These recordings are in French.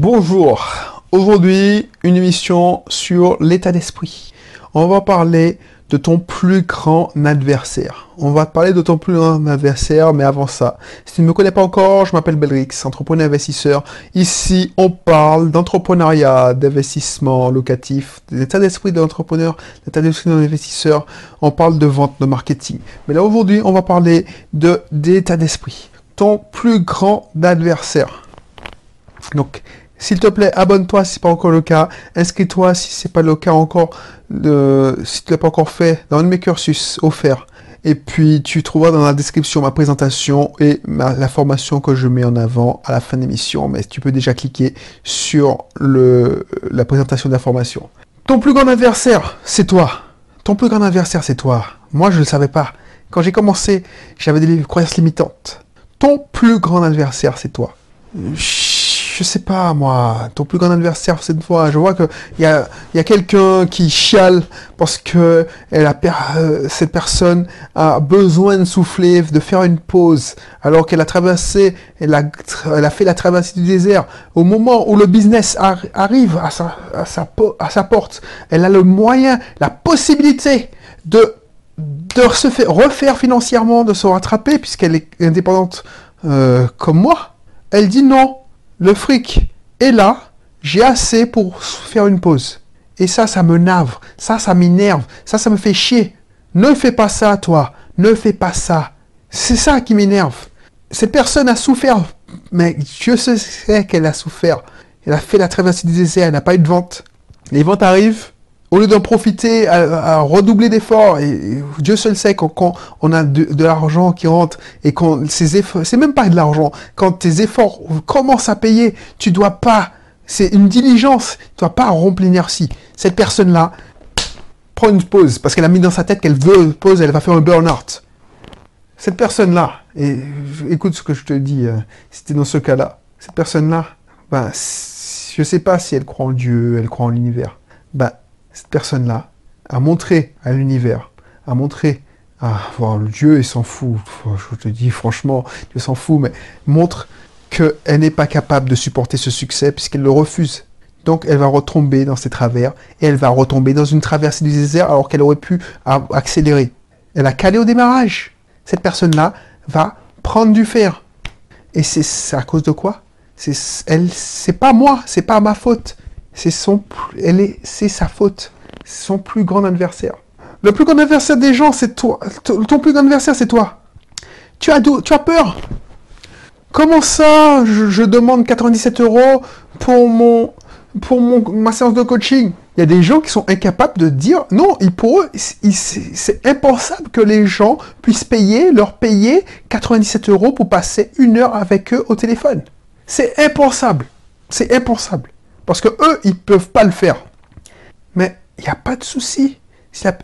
Bonjour, aujourd'hui une émission sur l'état d'esprit. On va parler de ton plus grand adversaire. On va parler de ton plus grand adversaire, mais avant ça, si tu ne me connais pas encore, je m'appelle Belrix, entrepreneur investisseur. Ici, on parle d'entrepreneuriat, d'investissement locatif, d'état d'esprit de l'entrepreneur, d'état d'esprit de l'investisseur. On parle de vente, de marketing. Mais là, aujourd'hui, on va parler de d'état d'esprit. Ton plus grand adversaire. Donc, s'il te plaît, abonne-toi si ce n'est pas encore le cas. Inscris-toi si ce n'est pas le cas encore. si tu ne l'as pas encore fait, dans un de mes cursus offerts. Et puis, tu trouveras dans la description ma présentation et la formation que je mets en avant à la fin de l'émission. Mais tu peux déjà cliquer sur la présentation de la formation. Ton plus grand adversaire, c'est toi. Ton plus grand adversaire, c'est toi. Moi, je ne le savais pas. Quand j'ai commencé, j'avais des croyances limitantes. Ton plus grand adversaire, c'est toi je sais pas, moi, ton plus grand adversaire cette fois, je vois que il y a, y a quelqu'un qui chiale parce que euh, cette personne a besoin de souffler, de faire une pause, alors qu'elle a traversé, elle a, elle a fait la traversée du désert. Au moment où le business arrive à sa, porte, elle a le moyen, la possibilité de de se faire, refaire financièrement, de se rattraper, puisqu'elle est indépendante euh, comme moi, elle dit non, le fric est là, j'ai assez pour faire une pause. Et ça, ça me navre, ça, ça m'énerve, ça, ça me fait chier. Ne fais pas ça, toi, ne fais pas ça. C'est ça qui m'énerve. Cette personne a souffert, mais je sais qu'elle a souffert. Elle a fait la traversée du désert, elle n'a pas eu de vente. Les ventes arrivent, au lieu d'en profiter, à, redoubler d'efforts, et, Dieu seul sait quand, on a de, l'argent qui rentre et quand ces efforts, c'est même pas de l'argent, quand tes efforts commencent à payer, tu dois pas, c'est une diligence, tu dois pas rompre l'inertie. Cette personne-là prend une pause parce qu'elle a mis dans sa tête qu'elle veut une pause, elle va faire un burn-out. Cette personne-là, et écoute ce que je te dis, euh, tu dans ce cas-là, cette personne-là, ben, je sais pas si elle croit en Dieu, elle croit en l'univers. Ben, cette personne-là a montré à l'univers, a montré à voir le Dieu, il s'en fout. Je te dis franchement, Dieu s'en fout, mais montre qu'elle n'est pas capable de supporter ce succès puisqu'elle le refuse. Donc elle va retomber dans ses travers et elle va retomber dans une traversée du désert alors qu'elle aurait pu accélérer. Elle a calé au démarrage. Cette personne-là va prendre du fer. Et c'est à cause de quoi? C'est elle, c'est pas moi, c'est pas ma faute c'est son, elle est, c'est sa faute. Son plus grand adversaire. Le plus grand adversaire des gens, c'est toi. Ton plus grand adversaire, c'est toi. Tu as, tu as peur. Comment ça, je, demande 97 euros pour mon, pour mon, ma séance de coaching? Il y a des gens qui sont incapables de dire non. Pour eux, c'est impensable que les gens puissent payer, leur payer 97 euros pour passer une heure avec eux au téléphone. C'est impensable. C'est impensable. Parce que eux, ils peuvent pas le faire. Mais il n'y a pas de souci.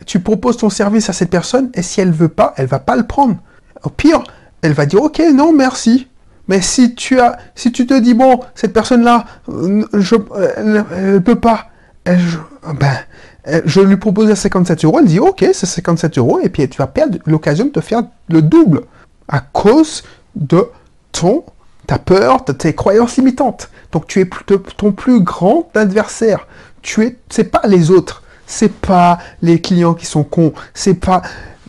Tu proposes ton service à cette personne et si elle veut pas, elle va pas le prendre. Au pire, elle va dire ok, non, merci. Mais si tu as, si tu te dis bon, cette personne-là, euh, elle, ne peut pas, je, ben, je lui propose à 57 euros, elle dit ok, c'est 57 euros, et puis tu vas perdre l'occasion de te faire le double à cause de ton ta peur, tes croyances limitantes. Donc tu es ton plus grand adversaire. Tu es, c'est pas les autres, c'est pas les clients qui sont cons, c'est pas,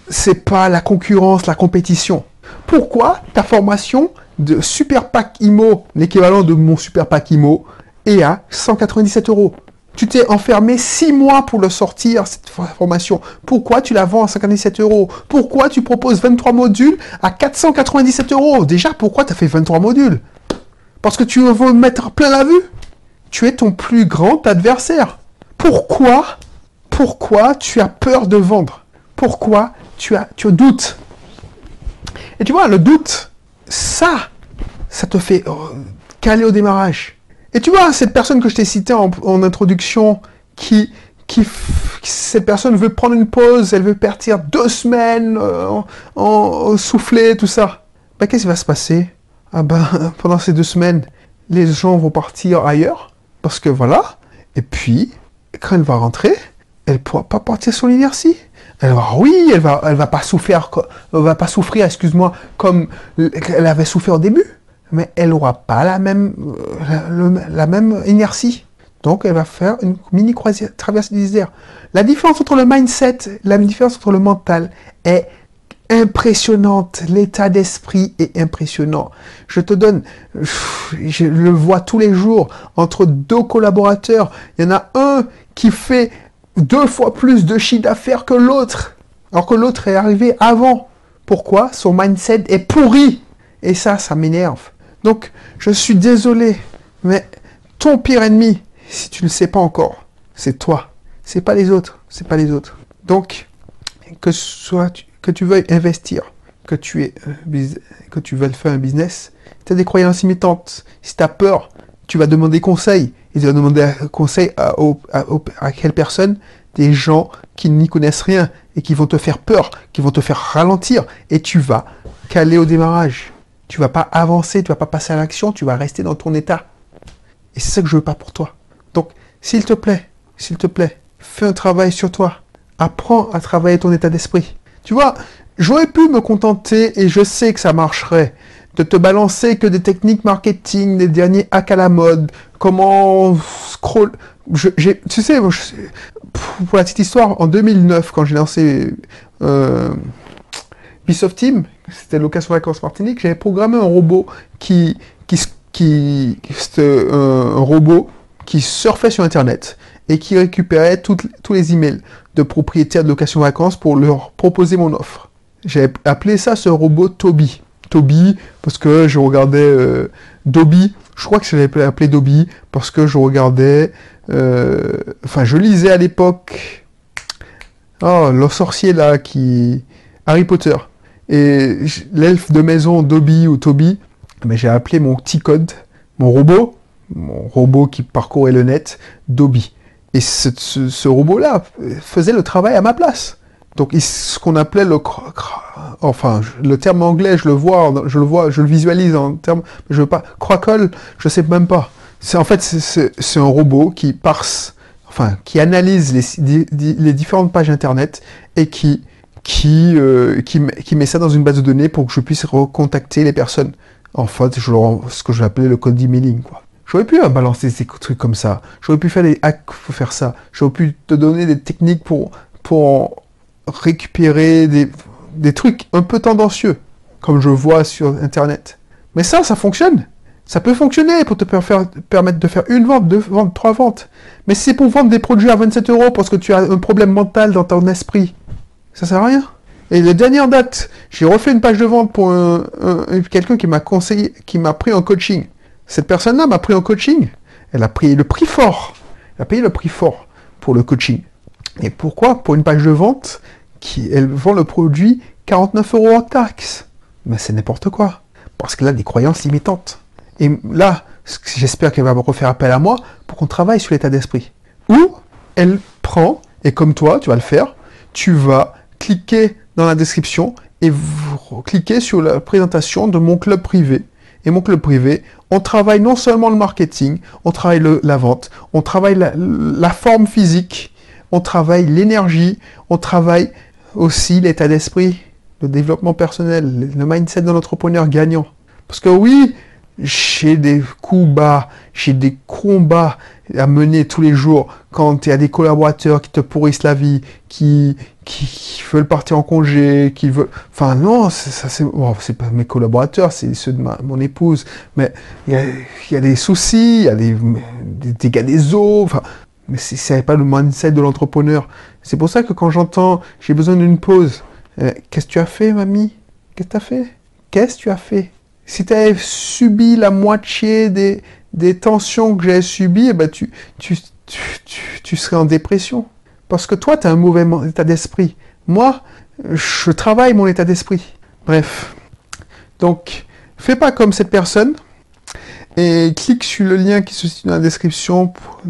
c'est pas la concurrence, la compétition. Pourquoi ta formation de Super Pack IMO, l'équivalent de mon Super Pack IMO, est à 197 euros? Tu t'es enfermé six mois pour le sortir, cette formation. Pourquoi tu la vends à 57 euros? Pourquoi tu proposes 23 modules à 497 euros? Déjà, pourquoi tu as fait 23 modules? Parce que tu veux mettre plein la vue Tu es ton plus grand adversaire. Pourquoi Pourquoi tu as peur de vendre? Pourquoi tu as, tu doutes Et tu vois, le doute, ça, ça te fait euh, caler au démarrage. Et tu vois, cette personne que je t'ai citée en, introduction, qui, cette personne veut prendre une pause, elle veut partir deux semaines euh, en, souffler, tout ça. Ben, qu'est-ce qui va se passer? Ah ben, pendant ces deux semaines, les gens vont partir ailleurs, parce que voilà. Et puis, quand elle va rentrer, elle pourra pas partir sur l'inertie. Elle va, oui, elle va, elle va pas souffrir, elle va pas souffrir, excuse-moi, comme elle avait souffert au début. Mais elle n'aura pas la même, euh, la, même inertie. Donc, elle va faire une mini traversée du désert. La différence entre le mindset, la différence entre le mental est impressionnante. L'état d'esprit est impressionnant. Je te donne, je le vois tous les jours entre deux collaborateurs. Il y en a un qui fait deux fois plus de chiffre d'affaires que l'autre, alors que l'autre est arrivé avant. Pourquoi? Son mindset est pourri. Et ça, ça m'énerve. Donc, je suis désolé, mais ton pire ennemi, si tu ne le sais pas encore, c'est toi. C'est pas les autres. C'est pas les autres. Donc, que soit que tu veuilles investir, que tu es euh, que tu veuilles faire un business, tu as des croyances imitantes. Si tu as peur, tu vas demander conseil. Et tu vas demander conseil à quelle personne? Des gens qui n'y connaissent rien et qui vont te faire peur, qui vont te faire ralentir. Et tu vas caler au démarrage. Tu vas pas avancer, tu vas pas passer à l'action, tu vas rester dans ton état. Et c'est ça que je veux pas pour toi. Donc, s'il te plaît, s'il te plaît, fais un travail sur toi. Apprends à travailler ton état d'esprit. Tu vois, j'aurais pu me contenter, et je sais que ça marcherait, de te balancer que des techniques marketing, des derniers hacks à la mode, comment scroll. Tu sais, pour la petite histoire, en 2009, quand j'ai lancé euh, Ubisoft Team, c'était l'occasion vacances Martinique, j'avais programmé un robot qui, qui, qui c'était un robot qui surfait sur Internet et qui récupérait tous les emails de propriétaires de location vacances pour leur proposer mon offre. J'ai appelé ça ce robot Toby. Toby parce que je regardais euh, Dobby. Je crois que je l'avais appelé Dobby parce que je regardais. Euh, enfin, je lisais à l'époque. Oh, le sorcier là qui. Harry Potter. Et l'elfe de maison Dobby ou Toby, mais j'ai appelé mon petit code, mon robot, mon robot qui parcourait le net, Dobby. Et ce, robot-là faisait le travail à ma place. Donc ce qu'on appelait le enfin le terme anglais, je le vois, je le vois, je le visualise en termes, je veux pas crackle, je sais même pas. C'est en fait c'est un robot qui parse, enfin qui analyse les différentes pages internet et qui qui, euh, qui, qui met ça dans une base de données pour que je puisse recontacter les personnes. En fait, je ce que je vais appeler le code d'emailing, quoi. J'aurais pu balancer ces trucs comme ça. J'aurais pu faire des hacks pour faire ça. J'aurais pu te donner des techniques pour, pour récupérer des, des trucs un peu tendancieux, comme je vois sur Internet. Mais ça, ça fonctionne. Ça peut fonctionner pour te permettre de faire une vente, deux ventes, trois ventes. Mais si c'est pour vendre des produits à 27 euros parce que tu as un problème mental dans ton esprit, ça sert à rien. Et la dernière date, j'ai refait une page de vente pour quelqu'un qui m'a conseillé, qui m'a pris en coaching. Cette personne-là m'a pris en coaching. Elle a payé le prix fort. Elle a payé le prix fort pour le coaching. Et pourquoi? Pour une page de vente qui, elle vend le produit 49 euros en taxe. Mais c'est n'importe quoi. Parce qu'elle a des croyances limitantes. Et là, j'espère qu'elle va refaire appel à moi pour qu'on travaille sur l'état d'esprit. Ou elle prend, et comme toi, tu vas le faire, tu vas cliquer dans la description et cliquer sur la présentation de mon club privé et mon club privé, on travaille non seulement le marketing, on travaille la vente, on travaille la, forme physique, on travaille l'énergie, on travaille aussi l'état d'esprit, le développement personnel, le mindset d'un entrepreneur gagnant. Parce que oui, j'ai des coups bas, j'ai des combats à mener tous les jours quand il y a des collaborateurs qui te pourrissent la vie, qui, qui, veulent partir en congé, qui veulent... Enfin non, ça c'est c'est pas mes collaborateurs, c'est ceux de ma, mon épouse, mais il y a, y a, des soucis, il y a des, des dégâts des eaux, enfin... Mais c'est pas le mindset de l'entrepreneur. C'est pour ça que quand j'entends j'ai besoin d'une pause, euh, qu'est-ce que tu as fait, mamie? Qu'est-ce que tu as fait? Qu'est-ce que tu as fait? Si tu avais subi la moitié des, tensions que j'ai subies, eh ben tu, tu, serais en dépression. Parce que toi, tu as un mauvais état d'esprit. Moi, je travaille mon état d'esprit. Bref. Donc, fais pas comme cette personne et clique sur le lien qui se situe dans la description pour,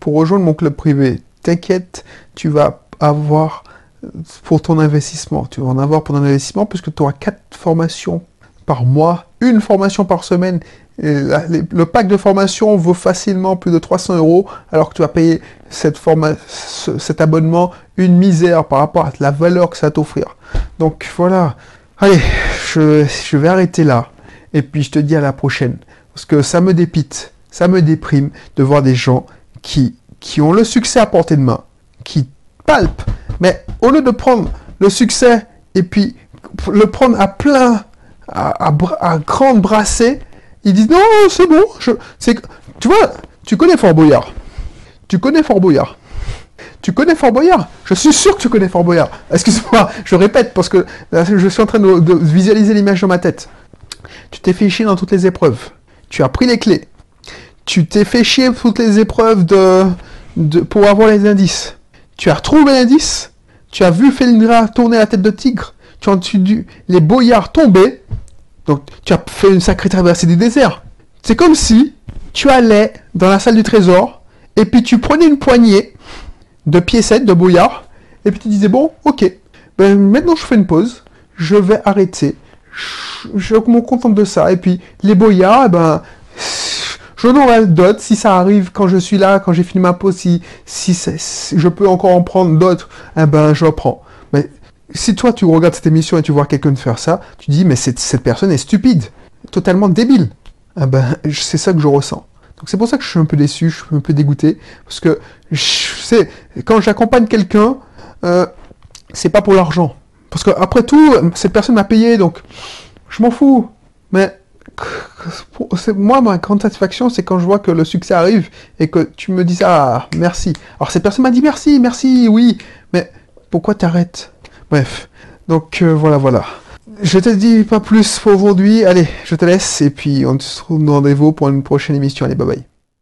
pour rejoindre mon club privé. T'inquiète, tu vas avoir pour ton investissement. Tu vas en avoir pour ton investissement puisque tu auras quatre formations par mois, une formation par semaine le pack de formation vaut facilement plus de 300 euros, alors que tu vas payer cette cet abonnement une misère par rapport à la valeur que ça t'offrir. Donc voilà. Allez, je, vais arrêter là. Et puis je te dis à la prochaine. Parce que ça me dépite, ça me déprime de voir des gens qui, qui ont le succès à portée de main, qui palpent. Mais au lieu de prendre le succès et puis le prendre à plein, à, à, grande brassée, ils disent non, c'est bon. Tu vois, tu connais Fort Boyard. Tu connais Fort Boyard. Tu connais Fort Boyard Je suis sûr que tu connais Fort Boyard. Excuse-moi, je répète parce que je suis en train de, visualiser l'image dans ma tête. Tu t'es fait chier dans toutes les épreuves. Tu as pris les clés. Tu t'es fait chier toutes les épreuves pour avoir les indices. Tu as retrouvé l'indice. Tu as vu Felindra tourner la tête de tigre. Tu as entendu les boyards tomber. Donc tu as fait une sacrée traversée du désert. C'est comme si tu allais dans la salle du trésor et puis tu prenais une poignée de piécettes de bouillard, et puis tu disais, bon, ok, ben, maintenant je fais une pause, je vais arrêter, je, me contente de ça, et puis les boyards, eh ben, je n'aurai d'autres. Si ça arrive quand je suis là, quand j'ai fini ma pause, si, si, je peux encore en prendre d'autres, eh ben, je reprends. Si toi tu regardes cette émission et tu vois quelqu'un faire ça, tu dis, mais cette, personne est stupide, totalement débile. Eh ben, c'est ça que je ressens. Donc c'est pour ça que je suis un peu déçu, je suis un peu dégoûté, parce que quand j'accompagne quelqu'un, euh, c'est pas pour l'argent. Parce que après tout, cette personne m'a payé, donc je m'en fous. Mais moi, ma grande satisfaction, c'est quand je vois que le succès arrive et que tu me dis ah merci. Alors cette personne m'a dit merci, merci, oui, mais pourquoi t'arrêtes? Bref, donc euh, voilà, voilà. Je te dis pas plus pour aujourd'hui. Allez, je te laisse et puis on se retrouve rendez-vous pour une prochaine émission. Allez, bye bye.